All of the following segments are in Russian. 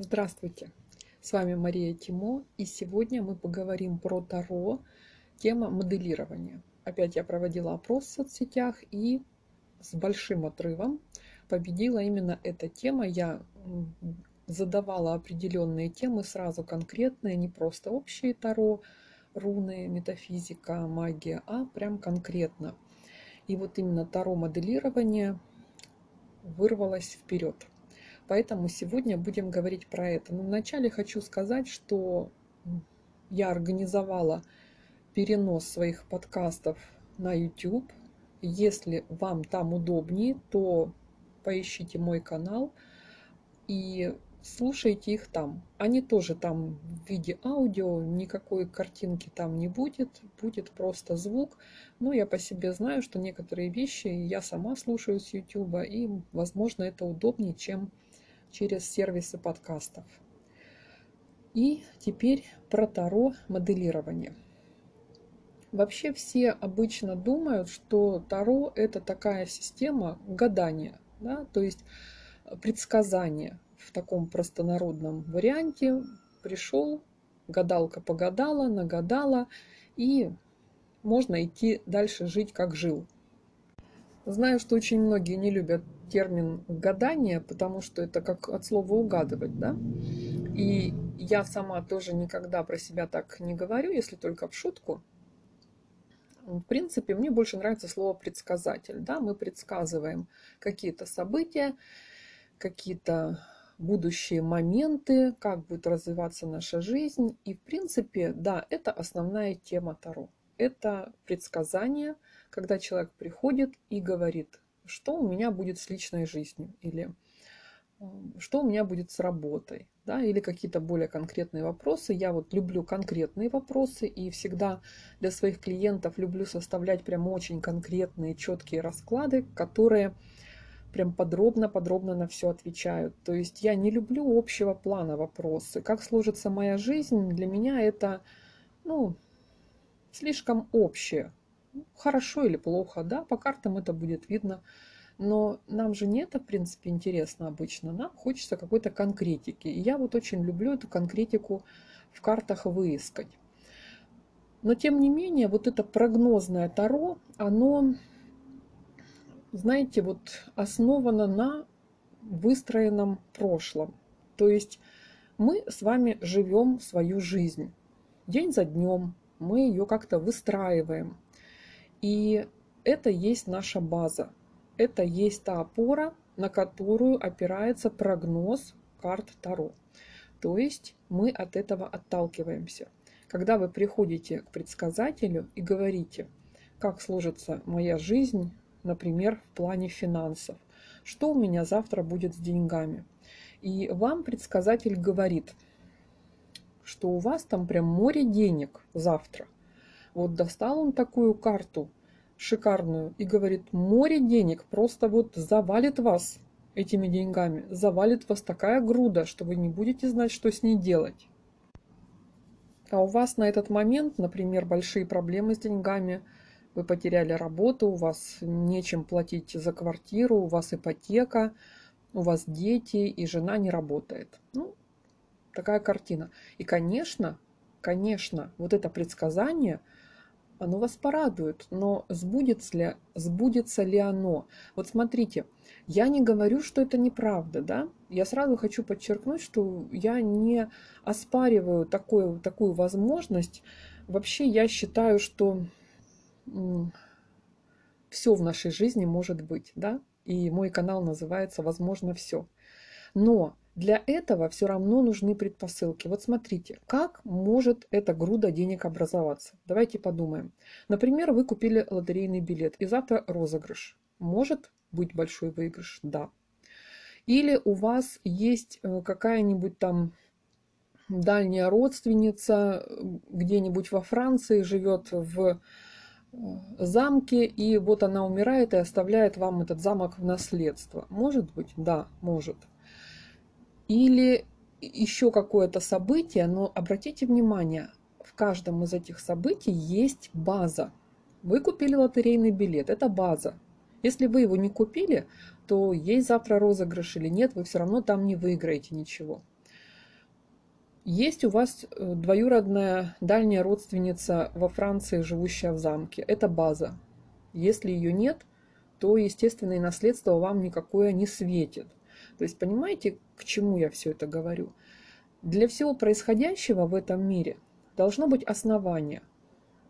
Здравствуйте! С вами Мария Тимо, и сегодня мы поговорим про Таро, тема моделирования. Опять я проводила опрос в соцсетях, и с большим отрывом победила именно эта тема. Я задавала определенные темы, сразу конкретные, не просто общие Таро, руны, метафизика, магия, а прям конкретно. И вот именно Таро моделирование вырвалось вперед. Поэтому сегодня будем говорить про это. Но вначале хочу сказать, что я организовала перенос своих подкастов на YouTube. Если вам там удобнее, то поищите мой канал и слушайте их там. Они тоже там в виде аудио, никакой картинки там не будет, будет просто звук. Но я по себе знаю, что некоторые вещи я сама слушаю с YouTube, и, возможно, это удобнее, чем через сервисы подкастов. И теперь про Таро моделирование. Вообще все обычно думают, что Таро это такая система гадания, да, то есть предсказания в таком простонародном варианте. Пришел, гадалка погадала, нагадала, и можно идти дальше жить, как жил. Знаю, что очень многие не любят термин гадание, потому что это как от слова угадывать, да? И я сама тоже никогда про себя так не говорю, если только в шутку. В принципе, мне больше нравится слово предсказатель, да? Мы предсказываем какие-то события, какие-то будущие моменты, как будет развиваться наша жизнь. И, в принципе, да, это основная тема Таро. Это предсказание – когда человек приходит и говорит, что у меня будет с личной жизнью, или что у меня будет с работой, да, или какие-то более конкретные вопросы. Я вот люблю конкретные вопросы и всегда для своих клиентов люблю составлять прям очень конкретные, четкие расклады, которые прям подробно-подробно на все отвечают. То есть я не люблю общего плана вопросы. Как сложится моя жизнь, для меня это, ну, слишком общее хорошо или плохо, да, по картам это будет видно. Но нам же не это, в принципе, интересно обычно. Нам хочется какой-то конкретики. И я вот очень люблю эту конкретику в картах выискать. Но, тем не менее, вот это прогнозное Таро, оно, знаете, вот основано на выстроенном прошлом. То есть мы с вами живем свою жизнь. День за днем мы ее как-то выстраиваем. И это есть наша база. Это есть та опора, на которую опирается прогноз карт Таро. То есть мы от этого отталкиваемся. Когда вы приходите к предсказателю и говорите, как сложится моя жизнь, например, в плане финансов, что у меня завтра будет с деньгами. И вам предсказатель говорит, что у вас там прям море денег завтра – вот достал он такую карту шикарную и говорит, море денег просто вот завалит вас этими деньгами, завалит вас такая груда, что вы не будете знать, что с ней делать. А у вас на этот момент, например, большие проблемы с деньгами, вы потеряли работу, у вас нечем платить за квартиру, у вас ипотека, у вас дети, и жена не работает. Ну, такая картина. И, конечно, конечно, вот это предсказание – оно вас порадует, но сбудется ли, сбудется ли оно? Вот смотрите, я не говорю, что это неправда, да? Я сразу хочу подчеркнуть, что я не оспариваю такую, такую возможность. Вообще я считаю, что все в нашей жизни может быть, да? И мой канал называется «Возможно все». Но для этого все равно нужны предпосылки. Вот смотрите, как может эта груда денег образоваться? Давайте подумаем. Например, вы купили лотерейный билет, и завтра розыгрыш. Может быть большой выигрыш? Да. Или у вас есть э, какая-нибудь там дальняя родственница где-нибудь во Франции, живет в э, замке, и вот она умирает и оставляет вам этот замок в наследство. Может быть? Да, может или еще какое-то событие, но обратите внимание, в каждом из этих событий есть база. Вы купили лотерейный билет, это база. Если вы его не купили, то есть завтра розыгрыш или нет, вы все равно там не выиграете ничего. Есть у вас э, двоюродная дальняя родственница во Франции, живущая в замке. Это база. Если ее нет, то естественное наследство вам никакое не светит. То есть понимаете, к чему я все это говорю? Для всего происходящего в этом мире должно быть основание.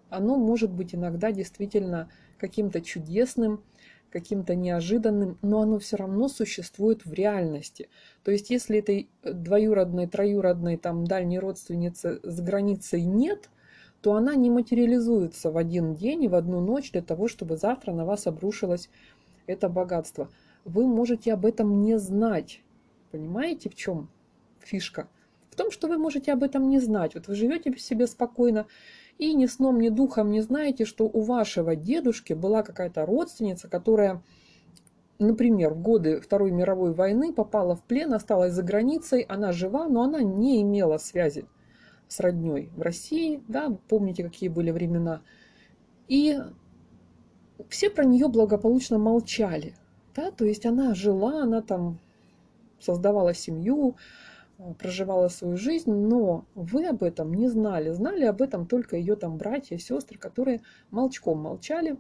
Оно может быть иногда действительно каким-то чудесным, каким-то неожиданным, но оно все равно существует в реальности. То есть если этой двоюродной, троюродной, там, дальней родственницы с границей нет, то она не материализуется в один день и в одну ночь для того, чтобы завтра на вас обрушилось это богатство. Вы можете об этом не знать. Понимаете, в чем фишка? В том, что вы можете об этом не знать. Вот вы живете себе спокойно, и ни сном, ни духом не знаете, что у вашего дедушки была какая-то родственница, которая, например, в годы Второй мировой войны попала в плен, осталась за границей, она жива, но она не имела связи с родней в России, да, помните, какие были времена. И все про нее благополучно молчали, да, то есть она жила, она там создавала семью, Э, проживала свою жизнь, но вы об этом не знали. Знали об этом только ее там братья, сестры, которые молчком молчали,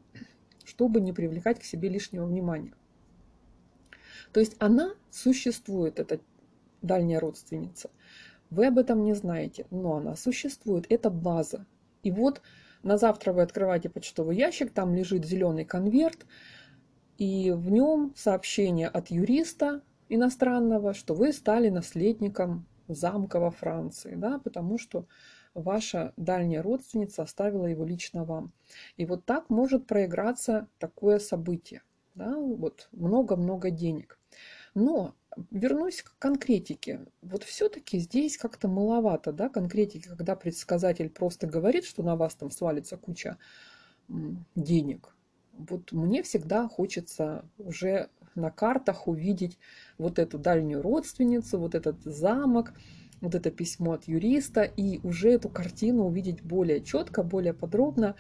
чтобы не привлекать к себе лишнего внимания. То есть она существует, эта дальняя родственница. Вы об этом не знаете, но она существует, это база. И вот на завтра вы открываете почтовый ящик, там лежит зеленый конверт, и в нем сообщение от юриста, иностранного, что вы стали наследником замка во Франции, да, потому что ваша дальняя родственница оставила его лично вам. И вот так может проиграться такое событие. Да, вот много-много денег. Но вернусь к конкретике. Вот все-таки здесь как-то маловато да, конкретики, когда предсказатель просто говорит, что на вас там свалится куча денег. Вот мне всегда хочется уже на картах увидеть вот эту дальнюю родственницу, вот этот замок, вот это письмо от юриста, и уже эту картину увидеть более четко, более подробно.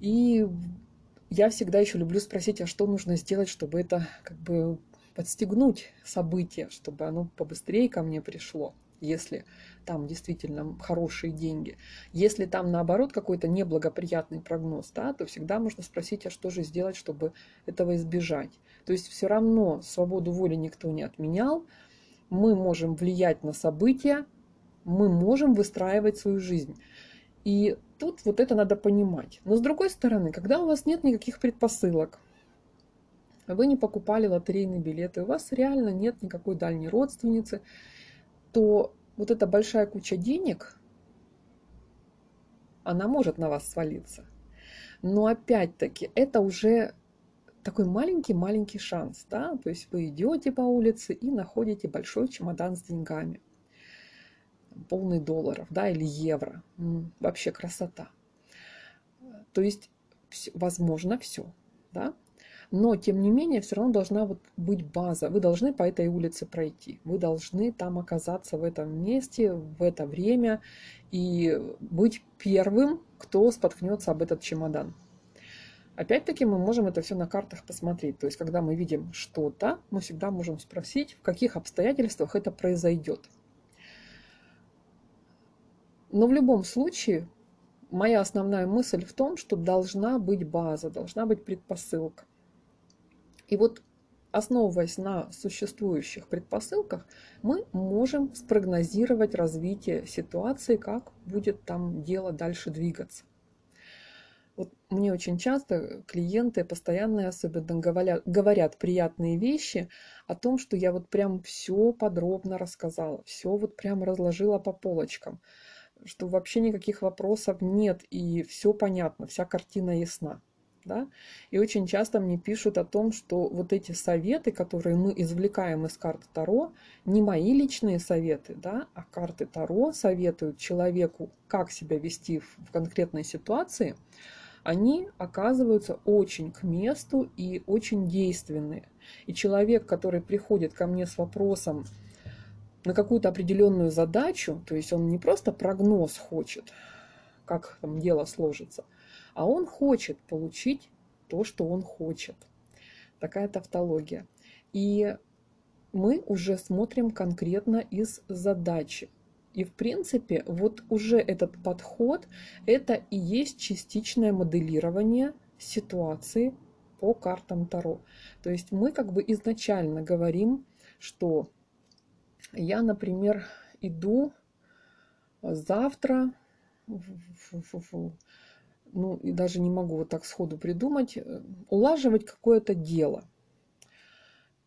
И я всегда еще люблю спросить, а что нужно сделать, чтобы это как бы подстегнуть событие, чтобы оно побыстрее ко мне пришло, если там действительно хорошие деньги. Если там наоборот какой-то неблагоприятный прогноз, да, то всегда можно спросить, а что же сделать, чтобы этого избежать. То есть все равно свободу воли никто не отменял. Мы можем влиять на события, мы можем выстраивать свою жизнь. И тут вот это надо понимать. Но с другой стороны, когда у вас нет никаких предпосылок, вы не покупали лотерейные билеты, у вас реально нет никакой дальней родственницы, то вот эта большая куча денег, она может на вас свалиться. Но опять-таки это уже такой маленький-маленький шанс, да, то есть вы идете по улице и находите большой чемодан с деньгами, полный долларов, да, или евро, вообще красота. То есть, возможно, все, да, но, тем не менее, все равно должна вот быть база. Вы должны по этой улице пройти. Вы должны там оказаться в этом месте, в это время и быть первым, кто споткнется об этот чемодан. Опять-таки мы можем это все на картах посмотреть. То есть, когда мы видим что-то, мы всегда можем спросить, в каких обстоятельствах это произойдет. Но в любом случае, моя основная мысль в том, что должна быть база, должна быть предпосылка. И вот основываясь на существующих предпосылках, мы можем спрогнозировать развитие ситуации, как будет там дело дальше двигаться. Вот мне очень часто клиенты, постоянно особенно говорят, говорят приятные вещи о том, что я вот прям все подробно рассказала, все вот прям разложила по полочкам, что вообще никаких вопросов нет и все понятно, вся картина ясна да, и очень часто мне пишут о том, что вот эти советы, которые мы извлекаем из карты Таро, не мои личные советы, да, а карты Таро советуют человеку, как себя вести в конкретной ситуации, они оказываются очень к месту и очень действенные. И человек, который приходит ко мне с вопросом на какую-то определенную задачу, то есть он не просто прогноз хочет, как там дело сложится, а он хочет получить то, что он хочет. Такая тавтология. И мы уже смотрим конкретно из задачи. И в принципе, вот уже этот подход, это и есть частичное моделирование ситуации по картам Таро. То есть мы как бы изначально говорим, что я, например, иду завтра, ну и даже не могу вот так сходу придумать, э, улаживать какое-то дело –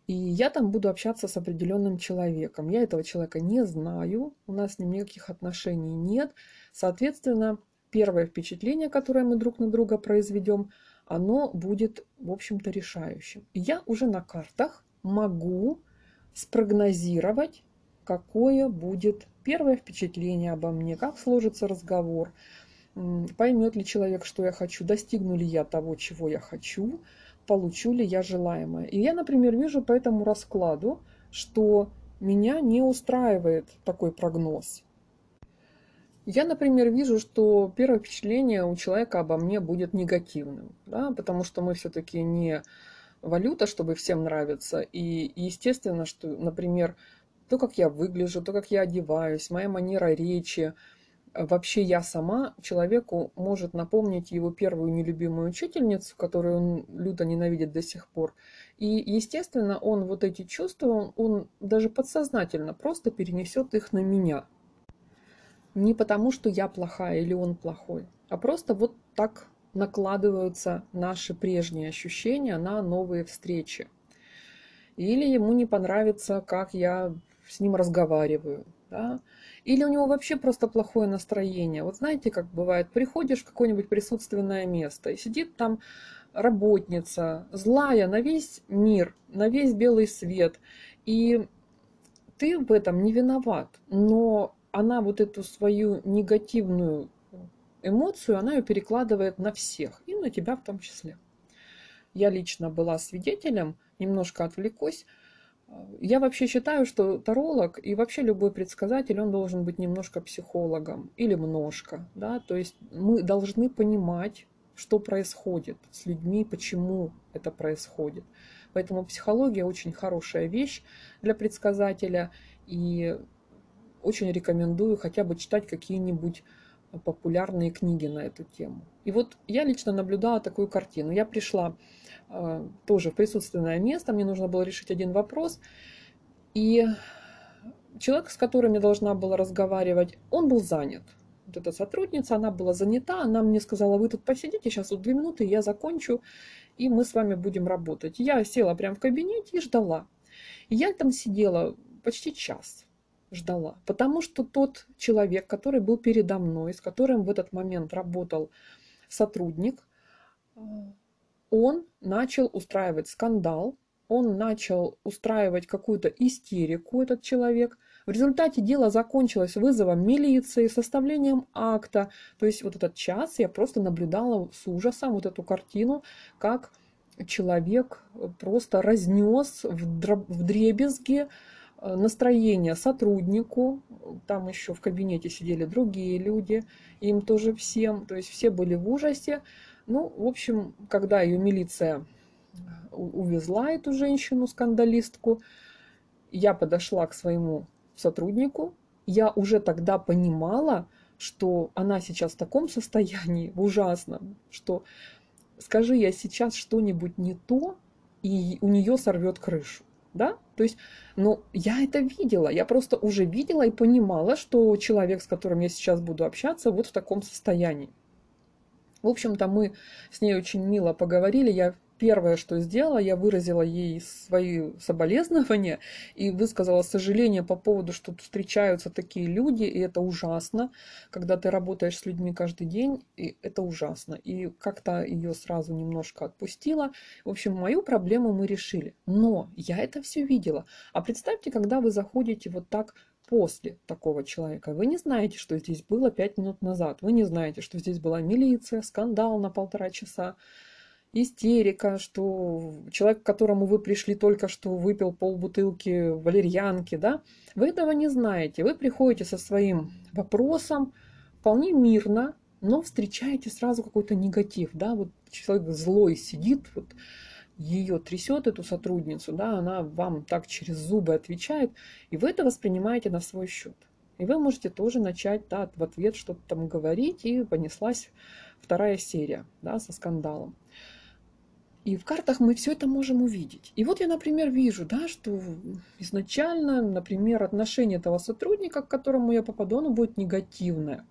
и я там буду общаться с определенным человеком. Я этого человека не знаю, у нас с ним никаких отношений нет. Соответственно, первое впечатление, которое мы друг на друга произведем, оно будет, в общем-то, решающим. И я уже на картах могу спрогнозировать, какое будет первое впечатление обо мне, как сложится разговор, поймет ли человек, что я хочу, достигну ли я того, чего я хочу, получу ли я желаемое. И я, например, вижу по этому раскладу, что меня не устраивает такой прогноз. Я, например, вижу, что первое впечатление у человека обо мне будет негативным, да, потому что мы все-таки не валюта, чтобы всем нравиться. И естественно, что, например, то, как я выгляжу, то, как я одеваюсь, моя манера речи, вообще я сама человеку может напомнить его первую нелюбимую учительницу, которую он люто ненавидит до сих пор. И, естественно, он вот эти чувства, он даже подсознательно просто перенесет их на меня. Не потому, что я плохая или он плохой, а просто вот так накладываются наши прежние ощущения на новые встречи. Или ему не понравится, как я с ним разговариваю. Да? Или у него вообще просто плохое настроение. Вот знаете, как бывает, приходишь в какое-нибудь присутственное место, и сидит там работница, злая на весь мир, на весь белый свет. И ты в этом не виноват, но она вот эту свою негативную эмоцию, она ее перекладывает на всех, и на тебя в том числе. Я лично была свидетелем, немножко отвлекусь, я вообще считаю, что таролог и вообще любой предсказатель, он должен быть немножко психологом или множко. Да? То есть мы должны понимать, что происходит с людьми, почему это происходит. Поэтому психология очень хорошая вещь для предсказателя. И очень рекомендую хотя бы читать какие-нибудь популярные книги на эту тему. И вот я лично наблюдала такую картину. Я пришла тоже в присутственное место, мне нужно было решить один вопрос. И человек, с которым я должна была разговаривать, он был занят. Вот эта сотрудница, она была занята, она мне сказала, вы тут посидите, сейчас вот две минуты, я закончу, и мы с вами будем работать. Я села прямо в кабинете и ждала. Я там сидела почти час, ждала, потому что тот человек, который был передо мной, с которым в этот момент работал сотрудник, он начал устраивать скандал, он начал устраивать какую-то истерику, этот человек. В результате дело закончилось вызовом милиции, составлением акта. То есть вот этот час я просто наблюдала с ужасом вот эту картину, как человек просто разнес в дребезги э, настроение сотруднику, там еще в кабинете сидели другие люди, им тоже всем, то есть все были в ужасе. Ну, в общем, когда ее милиция увезла эту женщину, скандалистку, я подошла к своему сотруднику, я уже тогда понимала, что она сейчас в таком состоянии, в ужасном, что скажи я сейчас что-нибудь не то, и у нее сорвет крышу. Да? То есть, ну, я это видела, я просто уже видела и понимала, что человек, с которым я сейчас буду общаться, вот в таком состоянии. В общем-то, мы с ней очень мило поговорили. Я первое, что сделала, я выразила ей свои соболезнования и высказала сожаление по поводу, что встречаются такие люди, и это ужасно, когда ты работаешь с людьми каждый день, и это ужасно. И как-то ее сразу немножко отпустила. В общем, мою проблему мы решили. Но я это все видела. А представьте, когда вы заходите вот так после такого человека. Вы не знаете, что здесь было пять минут назад. Вы не знаете, что здесь была милиция, скандал на полтора часа, истерика, что человек, к которому вы пришли только что, выпил полбутылки валерьянки, да, вы этого не знаете. Вы приходите со своим вопросом вполне мирно, но встречаете сразу какой-то негатив, да, вот человек злой сидит, вот ее трясет, эту сотрудницу, да, она вам так через зубы отвечает, и вы это воспринимаете на свой счет. И вы можете тоже начать да, в ответ что-то там говорить, и понеслась вторая серия да, со скандалом. И в картах мы все это можем увидеть. И вот я, например, вижу, да, что изначально, например, отношение этого сотрудника, к которому я попаду, оно будет негативное.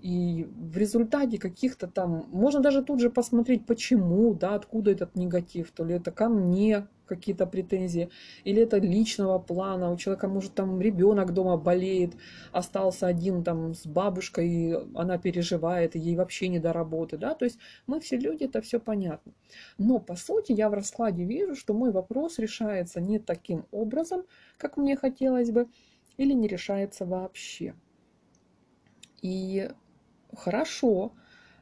И в результате каких-то там, можно даже тут же посмотреть, почему, да, откуда этот негатив, то ли это ко мне, какие-то претензии, или это личного плана, у человека может там ребенок дома болеет, остался один там с бабушкой, и она переживает, и ей вообще не до работы, да, то есть мы все люди, это все понятно. Но по сути я в раскладе вижу, что мой вопрос решается не таким образом, как мне хотелось бы, или не решается вообще. И хорошо,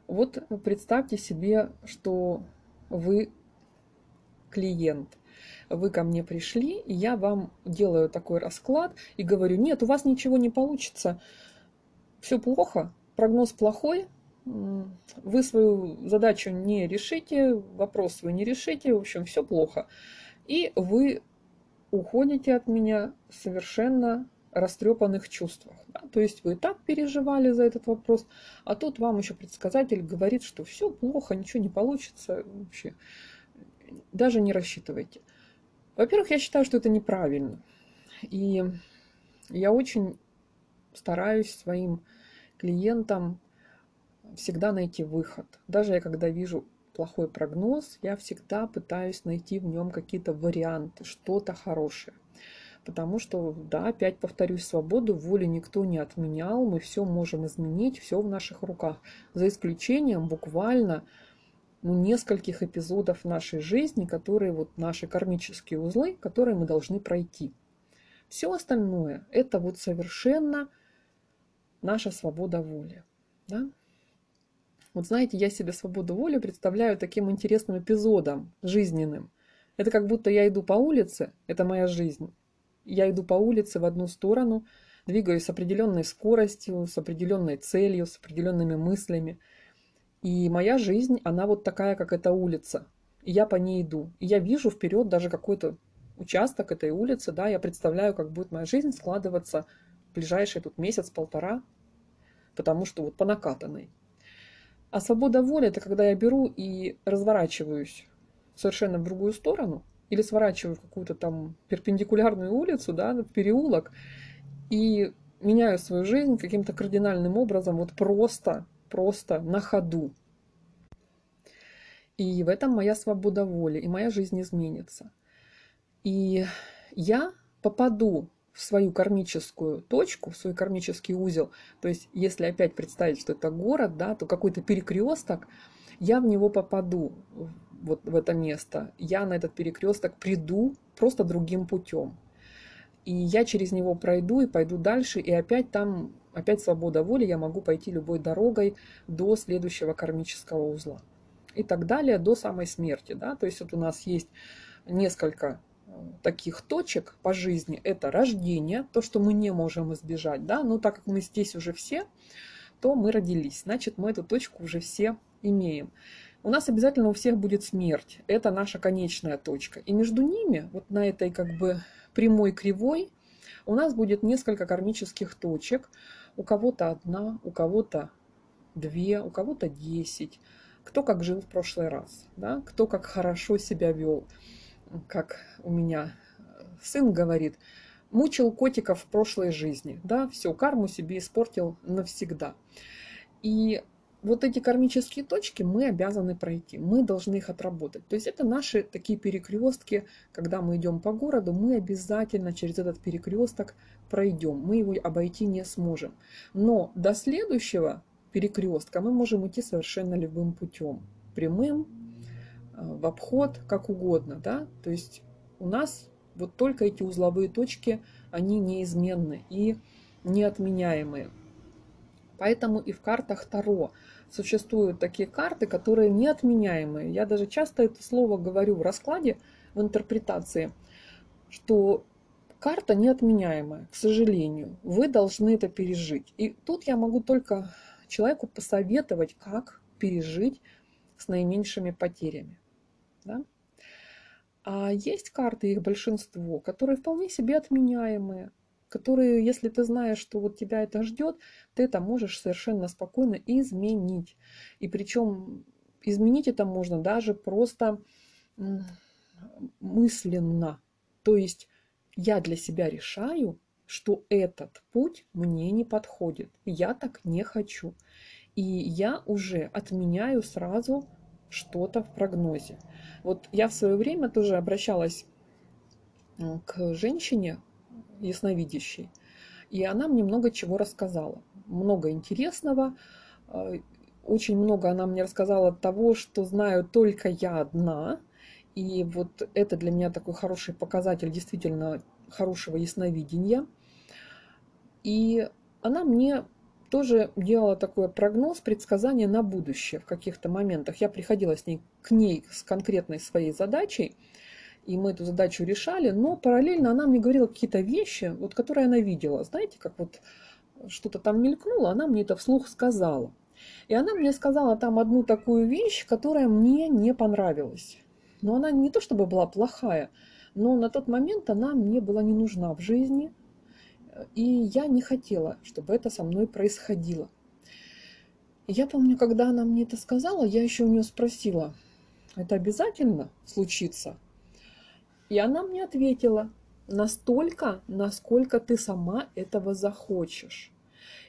вот представьте себе, что вы клиент – вы ко мне пришли, и я вам делаю такой расклад и говорю, нет, у вас ничего не получится, все плохо, прогноз плохой, вы свою задачу не решите, вопрос вы не решите, в общем, все плохо. И вы уходите от меня совершенно растрепанных чувствах. Да? То есть вы так переживали за этот вопрос, а тут вам еще предсказатель говорит, что все плохо, ничего не получится вообще. Даже не рассчитывайте. Во-первых, я считаю, что это неправильно. И я очень стараюсь своим клиентам всегда найти выход. Даже я когда вижу плохой прогноз, я всегда пытаюсь найти в нем какие-то варианты, что-то хорошее. Потому что, да, опять повторюсь, свободу воли никто не отменял, мы все можем изменить, все в наших руках. За исключением буквально ну, нескольких эпизодов нашей жизни, которые вот наши кармические узлы, которые мы должны пройти. Все остальное – это вот совершенно наша свобода воли. Да? Вот знаете, я себе свободу воли представляю таким интересным эпизодом жизненным. Это как будто я иду по улице, это моя жизнь. Я иду по улице в одну сторону, двигаюсь с определенной скоростью, с определенной целью, с определенными мыслями – и моя жизнь, она вот такая, как эта улица. И я по ней иду. И я вижу вперед даже какой-то участок этой улицы, да, я представляю, как будет моя жизнь складываться в ближайший тут месяц-полтора, потому что вот по накатанной. А свобода воли – это когда я беру и разворачиваюсь совершенно в другую сторону или сворачиваю в какую-то там перпендикулярную улицу, да, в переулок, и меняю свою жизнь каким-то кардинальным образом, вот просто просто на ходу. И в этом моя свобода воли, и моя жизнь изменится. И я попаду в свою кармическую точку, в свой кармический узел. То есть, если опять представить, что это город, да, то какой-то перекресток, я в него попаду, вот в это место. Я на этот перекресток приду просто другим путем. И я через него пройду и пойду дальше, и опять там опять свобода воли, я могу пойти любой дорогой до следующего кармического узла. И так далее до самой смерти. Да? То есть вот у нас есть несколько э, таких точек по жизни. Это рождение, то, что мы не можем избежать. Да? Но так как мы здесь уже все, то мы родились. Значит, мы эту точку уже все имеем. У нас обязательно у всех будет смерть. Это наша конечная точка. И между ними, вот на этой как бы прямой кривой, у нас будет несколько кармических точек, у кого-то одна, у кого-то две, у кого-то десять. Кто как жил в прошлый раз, да? кто как хорошо себя вел. Как у меня сын говорит, мучил котиков в прошлой жизни. Да, все, карму себе испортил навсегда. И вот эти кармические точки мы обязаны пройти, мы должны их отработать. То есть это наши такие перекрестки, когда мы идем по городу, мы обязательно через этот перекресток пройдем, мы его обойти не сможем. Но до следующего перекрестка мы можем идти совершенно любым путем, прямым, э, в обход, как угодно. Да? То есть у нас вот только эти узловые точки, они неизменны и неотменяемые. Поэтому и в картах Таро существуют такие карты, которые неотменяемые. Я даже часто это слово говорю в раскладе, в интерпретации, что карта неотменяемая, к сожалению. Вы должны это пережить. И тут я могу только человеку посоветовать, как пережить с наименьшими потерями. Да? А есть карты, их большинство, которые вполне себе отменяемые, которые, если ты знаешь, что вот тебя это ждет, ты это можешь совершенно спокойно изменить. И причем изменить это можно даже просто мысленно. То есть я для себя решаю, что этот путь мне не подходит. Я так не хочу. И я уже отменяю сразу что-то в прогнозе. Вот я в свое время тоже обращалась к женщине ясновидящей, и она мне много чего рассказала. Много интересного. А, очень много она мне рассказала того, что знаю только я одна. И вот это для меня такой хороший показатель действительно хорошего ясновидения. И она мне тоже делала такой прогноз, предсказание на будущее в каких-то моментах. Я приходила с ней, к ней с конкретной своей задачей, и мы эту задачу решали, но параллельно она мне говорила какие-то вещи, вот, которые она видела. Знаете, как вот что-то там мелькнуло, она мне это вслух сказала. И она мне сказала там одну такую вещь, которая мне не понравилась. Но она не то чтобы была плохая, но на тот момент она мне была не нужна в жизни – и я не хотела, чтобы это со мной происходило. Я помню, когда она мне это сказала, я еще у нее спросила, это обязательно случится? И она мне ответила, настолько, насколько ты сама этого захочешь.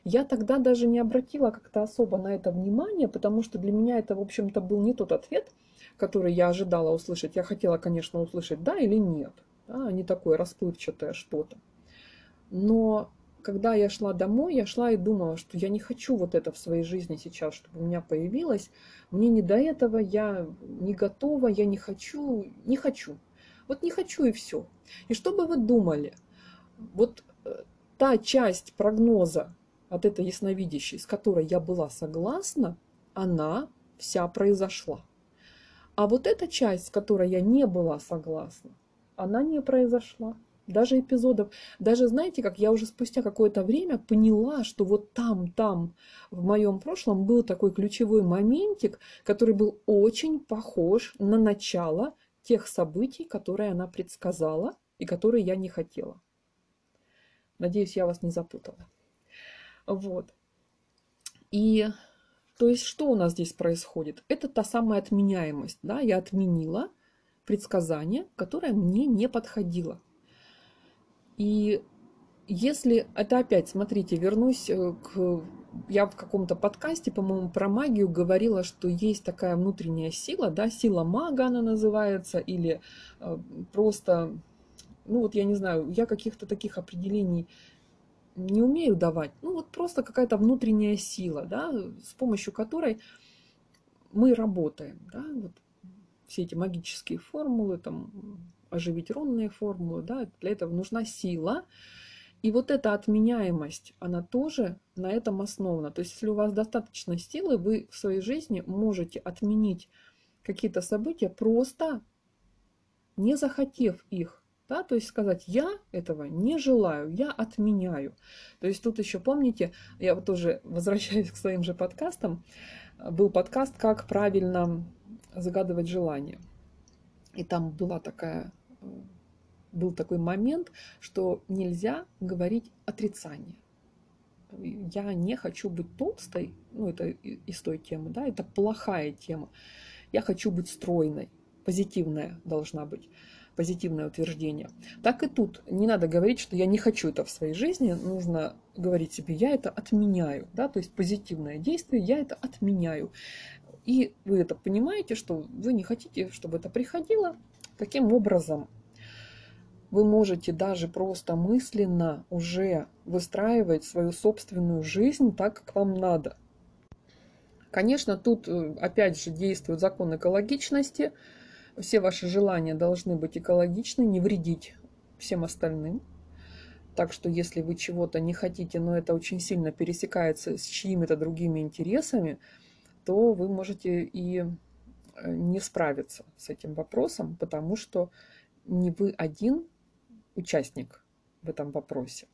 Я тогда даже не обратила как-то особо на это внимание, потому что для меня это, в общем-то, был не тот ответ, который я ожидала услышать. Я хотела, конечно, услышать да или нет, да, а не такое расплывчатое что-то. Но когда я шла домой, я шла и думала, что я не хочу вот это в своей жизни сейчас, чтобы у меня появилось. Мне не до этого, я не готова, я не хочу, не хочу. Вот не хочу и все. И что бы вы думали? Вот э, та часть прогноза от этой ясновидящей, с которой я была согласна, она вся произошла. А вот эта часть, с которой я не была согласна, она не произошла даже эпизодов. Даже, знаете, как я уже спустя какое-то время поняла, что вот там, там, в моем прошлом был такой ключевой моментик, который был очень похож на начало тех событий, которые она предсказала и которые я не хотела. Надеюсь, я вас не запутала. Вот. И то есть что у нас здесь происходит? Это та самая отменяемость. Да? Я отменила предсказание, которое мне не подходило. И если это опять, смотрите, вернусь э, к... Я в каком-то подкасте, по-моему, про магию говорила, что есть такая внутренняя сила, да, сила мага она называется, или э, просто, ну вот я не знаю, я каких-то таких определений не умею давать. Ну вот просто какая-то внутренняя сила, да, с помощью которой мы работаем, да, вот все эти магические формулы, там, оживить ронные формулы, да, для этого нужна сила. И вот эта отменяемость, она тоже на этом основана. То есть, если у вас достаточно силы, вы в своей жизни можете отменить какие-то события, просто не захотев их. Да, то есть сказать, я этого не желаю, я отменяю. То есть тут еще помните, я вот тоже возвращаюсь к своим же подкастам, был подкаст «Как правильно загадывать желания». И там была такая был такой момент, что нельзя говорить отрицание. Я не хочу быть толстой, ну это из той темы, да, это плохая тема. Я хочу быть стройной, позитивная должна быть, позитивное утверждение. Так и тут не надо говорить, что я не хочу это в своей жизни, нужно говорить себе, я это отменяю, да, то есть позитивное действие, я это отменяю. И вы это понимаете, что вы не хотите, чтобы это приходило, таким образом вы можете даже просто мысленно уже выстраивать свою собственную жизнь так, как вам надо. Конечно, тут э, опять же действует закон экологичности. Все ваши желания должны быть экологичны, не вредить всем остальным. Так что если вы чего-то не хотите, но это очень сильно пересекается с чьими-то другими интересами, то вы можете и э, не справиться с этим вопросом, потому что не вы один участник в этом вопросе.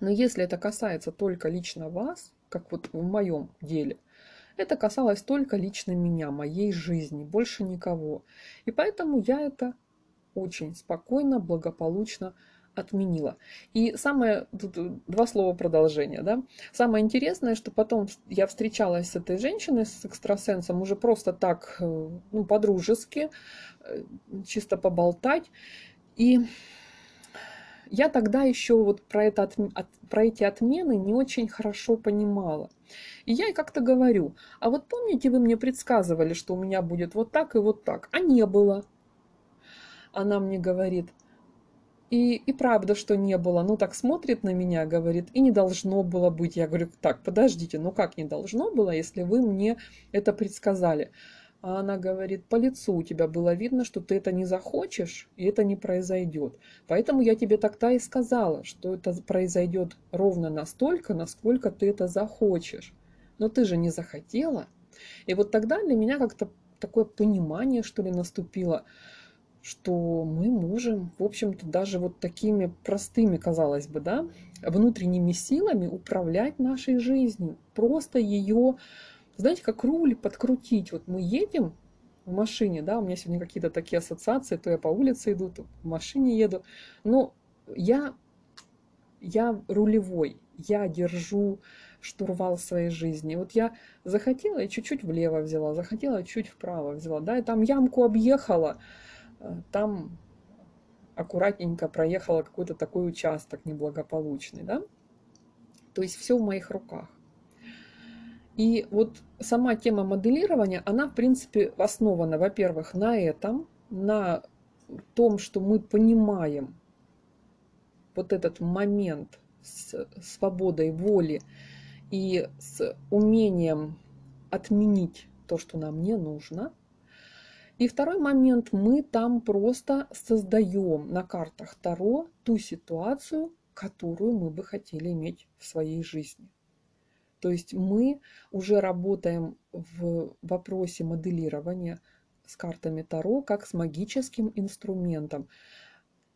Но если это касается только лично вас, как вот в моем деле, это касалось только лично меня, моей жизни, больше никого. И поэтому я это очень спокойно, благополучно отменила. И самое, тут два слова продолжения, да. Самое интересное, что потом я встречалась с этой женщиной, с экстрасенсом, уже просто так, э, ну, по-дружески, э, чисто поболтать. И я тогда еще вот про, это, про эти отмены не очень хорошо понимала. И я ей как-то говорю, а вот помните, вы мне предсказывали, что у меня будет вот так и вот так, а не было. Она мне говорит, и, и правда, что не было. Ну, так смотрит на меня, говорит, и не должно было быть. Я говорю, так, подождите, ну как не должно было, если вы мне это предсказали? А она говорит, по лицу у тебя было видно, что ты это не захочешь, и это не произойдет. Поэтому я тебе тогда и сказала, что это произойдет ровно настолько, насколько ты это захочешь. Но ты же не захотела. И вот тогда для меня как-то такое понимание, что ли, наступило, что мы можем, в общем-то, даже вот такими простыми, казалось бы, да, внутренними силами управлять нашей жизнью. Просто ее знаете, как руль подкрутить. Вот мы едем в машине, да, у меня сегодня какие-то такие ассоциации, то я по улице иду, то в машине еду. Но я, я рулевой, я держу штурвал своей жизни. Вот я захотела и чуть-чуть влево взяла, захотела чуть вправо взяла, да, и там ямку объехала, э, там аккуратненько проехала какой-то такой участок неблагополучный, да. То есть все в моих руках. И вот сама тема моделирования, она, в принципе, основана, во-первых, на этом, на том, что мы понимаем вот этот момент с свободой воли и с умением отменить то, что нам не нужно. И второй момент, мы там просто создаем на картах Таро ту ситуацию, которую мы бы хотели иметь в своей жизни. То есть мы уже работаем в вопросе моделирования с картами Таро как с магическим инструментом.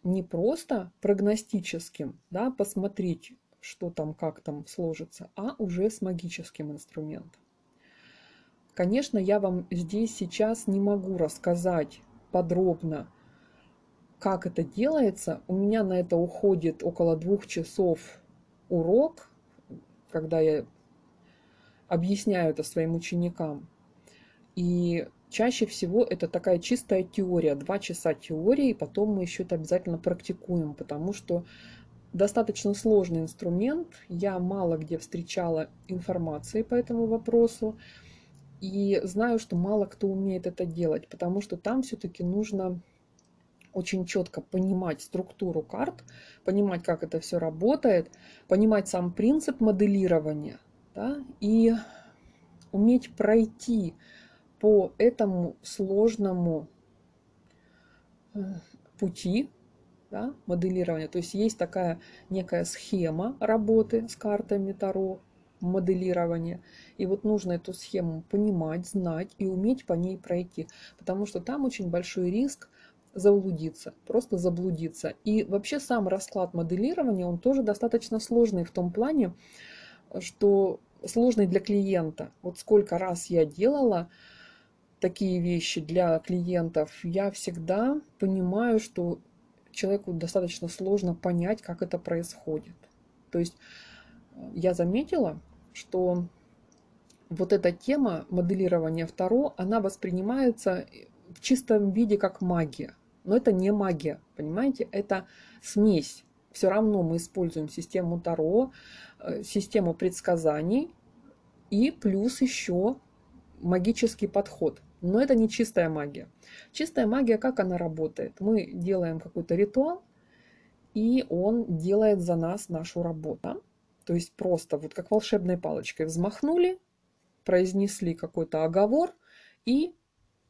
Не просто прогностическим, да, посмотреть, что там, как там сложится, а уже с магическим инструментом. Конечно, я вам здесь сейчас не могу рассказать подробно, как это делается. У меня на это уходит около двух часов урок, когда я объясняю это своим ученикам. И чаще всего это такая чистая теория, два часа теории, и потом мы еще это обязательно практикуем, потому что достаточно сложный инструмент. Я мало где встречала информации по этому вопросу. И знаю, что мало кто умеет это делать, потому что там все-таки нужно очень четко понимать структуру карт, понимать, как это все работает, понимать сам принцип моделирования, да, и уметь пройти по этому сложному э, пути да, моделирования. То есть есть такая некая схема работы с картами Таро, моделирования. И вот нужно эту схему понимать, знать и уметь по ней пройти. Потому что там очень большой риск заблудиться, просто заблудиться. И вообще сам расклад моделирования, он тоже достаточно сложный в том плане, что сложный для клиента. Вот сколько раз я делала такие вещи для клиентов, я всегда понимаю, что человеку достаточно сложно понять, как это происходит. То есть э, я заметила, что вот эта тема моделирования второго, она воспринимается в чистом виде как магия. Но это не магия, понимаете? Это смесь. Все равно мы используем систему Таро, Э, систему предсказаний и плюс еще магический подход. Но это не чистая магия. Чистая магия, как она работает? Мы делаем какой-то ритуал, и он делает за нас нашу работу. То есть просто вот как волшебной палочкой взмахнули, произнесли какой-то оговор, и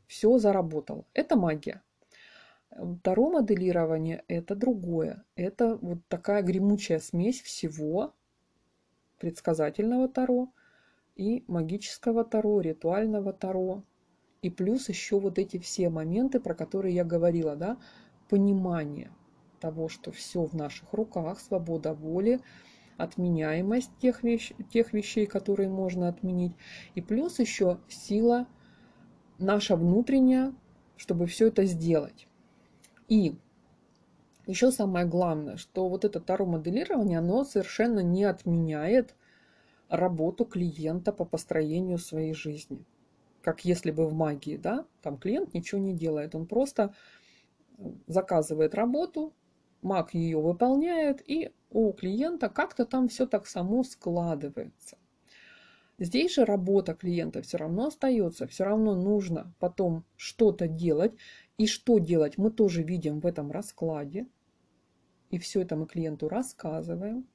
все заработало. Это магия. Таро моделирование – это другое. Это вот такая гремучая смесь всего, предсказательного Таро и магического Таро, ритуального Таро. И плюс еще вот эти все моменты, про которые я говорила, да, понимание того, что все в наших руках, свобода воли, отменяемость тех, вещ, тех вещей, которые можно отменить. И плюс еще сила наша внутренняя, чтобы все это сделать. И Еще самое главное, что вот это таро-моделирование, оно совершенно не отменяет работу клиента по построению своей жизни. Как если бы в магии, да, там клиент ничего не делает, он просто заказывает работу, маг ее выполняет, и у клиента как-то там все так само складывается. Здесь же работа клиента все равно остается, все равно нужно потом что-то делать. И что делать мы тоже видим в этом раскладе. И все это мы клиенту рассказываем.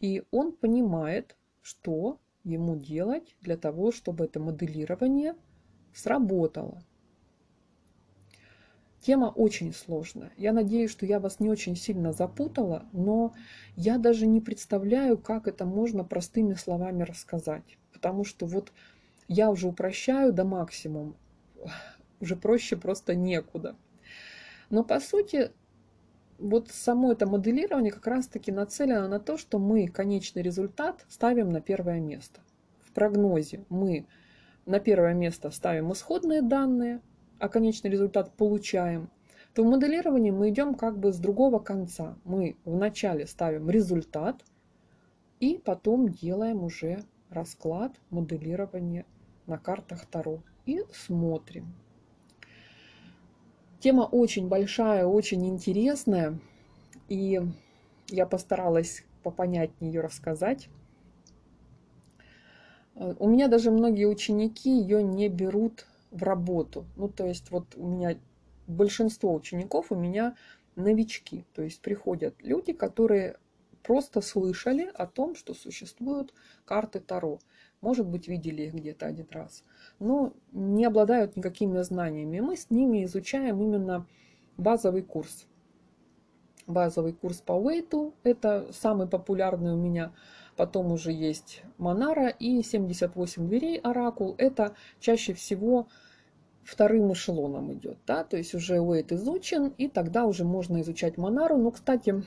И он понимает, что ему делать для того, чтобы это моделирование сработало. Тема очень сложная. Я надеюсь, что я вас не очень сильно запутала, но я даже не представляю, как это можно простыми словами рассказать. Потому что вот я уже упрощаю до максимума, уже проще просто некуда. Но по сути, вот само это моделирование как раз-таки нацелено на то, что мы конечный результат ставим на первое место. В прогнозе мы на первое место ставим исходные данные, а конечный результат получаем, то в моделировании мы идем как бы с другого конца. Мы вначале ставим результат и потом делаем уже расклад моделирования на картах Таро и смотрим, Тема очень большая, очень интересная, и я постаралась попонятнее ее рассказать. Э, у меня даже многие ученики ее не берут в работу. Ну, то есть вот у меня большинство учеников у меня новички. То есть приходят люди, которые просто слышали о том, что существуют карты Таро может быть, видели их где-то один раз, но не обладают никакими знаниями. Мы с ними изучаем именно базовый курс. Базовый курс по Уэйту, это самый популярный у меня. Потом уже есть Монара и 78 дверей Оракул. Это чаще всего вторым эшелоном идет. Да? То есть уже Уэйт изучен, и тогда уже можно изучать Монару. Но, кстати,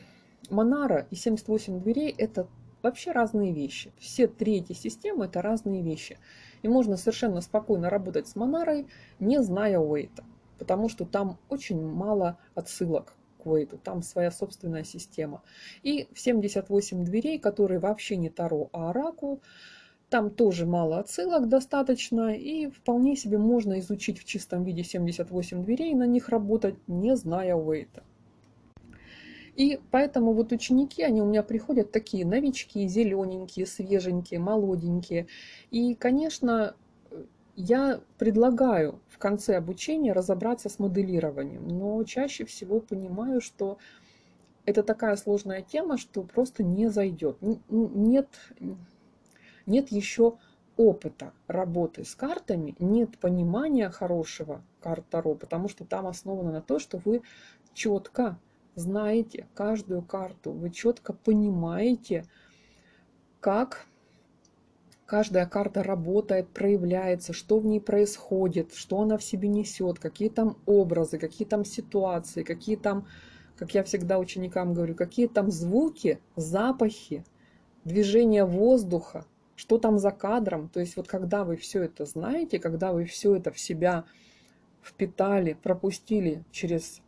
Монара и 78 дверей – это вообще разные вещи. Все третьи системы это разные вещи. И можно совершенно спокойно работать с Монарой, не зная Уэйта. Потому что там очень мало отсылок к Уэйту. Там своя собственная система. И в 78 дверей, которые вообще не Таро, а Оракул, там тоже мало отсылок достаточно, и вполне себе можно изучить в чистом виде 78 дверей, на них работать, не зная Уэйта. И поэтому вот ученики, они у меня приходят такие новички, зелененькие, свеженькие, молоденькие. И, конечно, я предлагаю в конце обучения разобраться с моделированием, но чаще всего понимаю, что это такая сложная тема, что просто не зайдет. Нет, нет еще опыта работы с картами, нет понимания хорошего карт Таро, потому что там основано на то, что вы четко знаете каждую карту, вы четко понимаете, как каждая карта работает, проявляется, что в ней происходит, что она в себе несет, какие там образы, какие там ситуации, какие там, как я всегда ученикам говорю, какие там звуки, запахи, движение воздуха, что там за кадром. То есть вот когда вы все это знаете, когда вы все это в себя впитали, пропустили через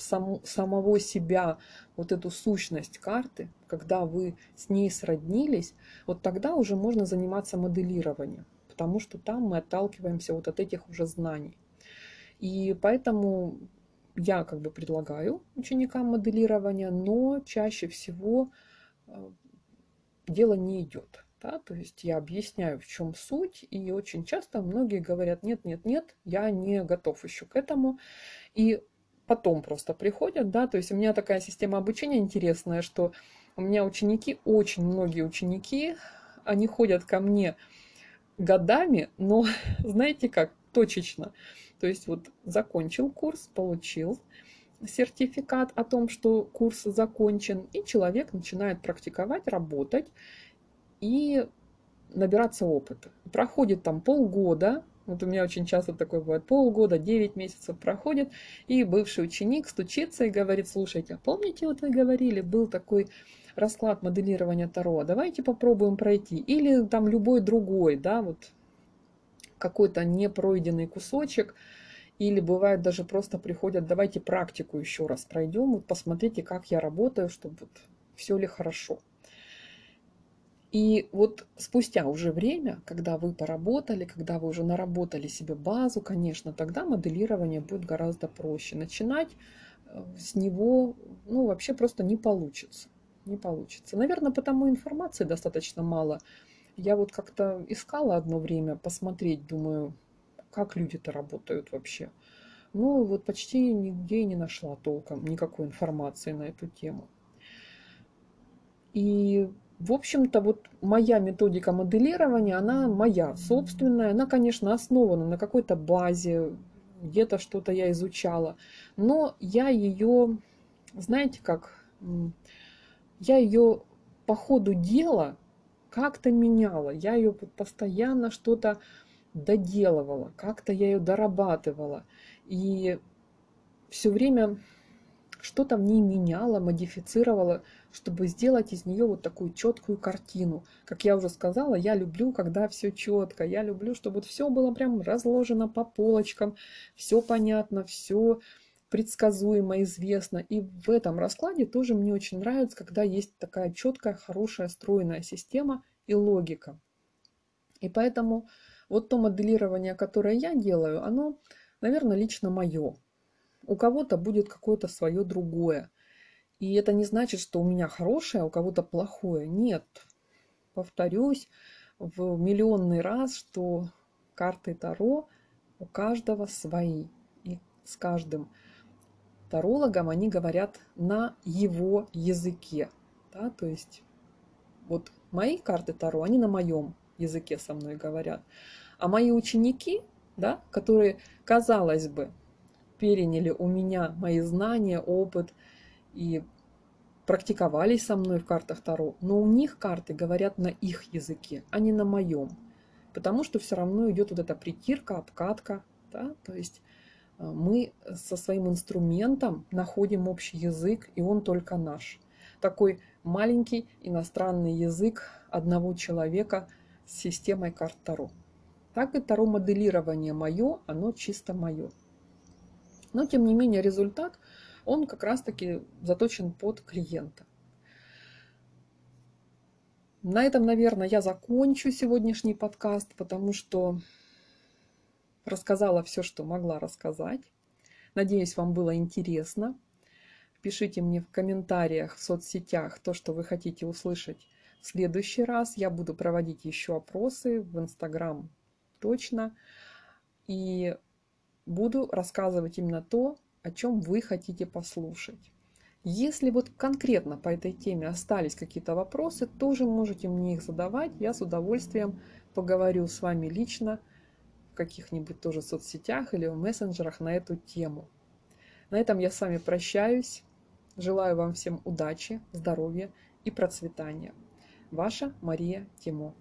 сам, самого себя, вот эту сущность карты, когда вы с ней сроднились, вот тогда уже можно заниматься моделированием, потому что там мы отталкиваемся вот от этих уже знаний. И поэтому я как бы предлагаю ученикам моделирования, но чаще всего э, дело не идет. Да? То есть я объясняю, в чем суть, и очень часто многие говорят, нет, нет, нет, я не готов еще к этому. И потом просто приходят, да, то есть у меня такая система обучения интересная, что у меня ученики, очень многие ученики, они ходят ко мне годами, но знаете как, точечно. То есть вот закончил курс, получил сертификат о том, что курс закончен, и человек начинает практиковать, работать и набираться опыта. Проходит там полгода, вот у меня очень часто такое бывает. Полгода, 9 месяцев проходит, и бывший ученик стучится и говорит, слушайте, а помните, вот вы говорили, был такой расклад моделирования Таро, давайте попробуем пройти. Или там любой другой, да, вот какой-то непройденный кусочек. Или бывает даже просто приходят, давайте практику еще раз пройдем, вот посмотрите, как я работаю, чтобы вот все ли хорошо. И вот спустя уже время, когда вы поработали, когда вы уже наработали себе базу, конечно, тогда моделирование будет гораздо проще. Начинать э, с него, ну, вообще просто не получится. Не получится. Наверное, потому информации достаточно мало. Я вот как-то искала одно время посмотреть, думаю, как люди-то работают вообще. Ну, вот почти нигде не нашла толком никакой информации на эту тему. И в общем-то, вот моя методика моделирования, она моя собственная. Она, конечно, основана на какой-то базе, где-то что-то я изучала. Но я ее, знаете как, я ее по ходу дела как-то меняла. Я ее постоянно что-то доделывала, как-то я ее дорабатывала. И все время что-то в ней меняла, модифицировала, чтобы сделать из нее вот такую четкую картину. Как я уже сказала, я люблю, когда все четко. Я люблю, чтобы вот все было прям разложено по полочкам, все понятно, все предсказуемо, известно. И в этом раскладе тоже мне очень нравится, когда есть такая четкая, хорошая, стройная система и логика. И поэтому вот то моделирование, которое я делаю, оно, наверное, лично мое. У кого-то будет какое-то свое другое. И это не значит, что у меня хорошее, а у кого-то плохое. Нет. Повторюсь в миллионный раз, что карты Таро у каждого свои. И с каждым тарологом они говорят на его языке. Да? То есть вот мои карты Таро, они на моем языке со мной говорят. А мои ученики, да, которые, казалось бы, переняли у меня мои знания, опыт и практиковались со мной в картах Таро, но у них карты говорят на их языке, а не на моем. Потому что все равно идет вот эта притирка, обкатка. Да? То есть э, мы со своим инструментом находим общий язык, и он только наш. Такой маленький иностранный язык одного человека с системой карт Таро. Так и Таро моделирование мое, оно чисто мое. Но, тем не менее, результат, он как раз-таки заточен под клиента. На этом, наверное, я закончу сегодняшний подкаст, потому что рассказала все, что могла рассказать. Надеюсь, вам было интересно. Пишите мне в комментариях в соцсетях то, что вы хотите услышать в следующий раз. Я буду проводить еще опросы в Инстаграм точно. И буду рассказывать именно то, о чем вы хотите послушать. Если вот конкретно по этой теме остались какие-то вопросы, тоже можете мне их задавать. Я с удовольствием поговорю с вами лично в каких-нибудь тоже соцсетях или в мессенджерах на эту тему. На этом я с вами прощаюсь. Желаю вам всем удачи, здоровья и процветания. Ваша Мария Тимо.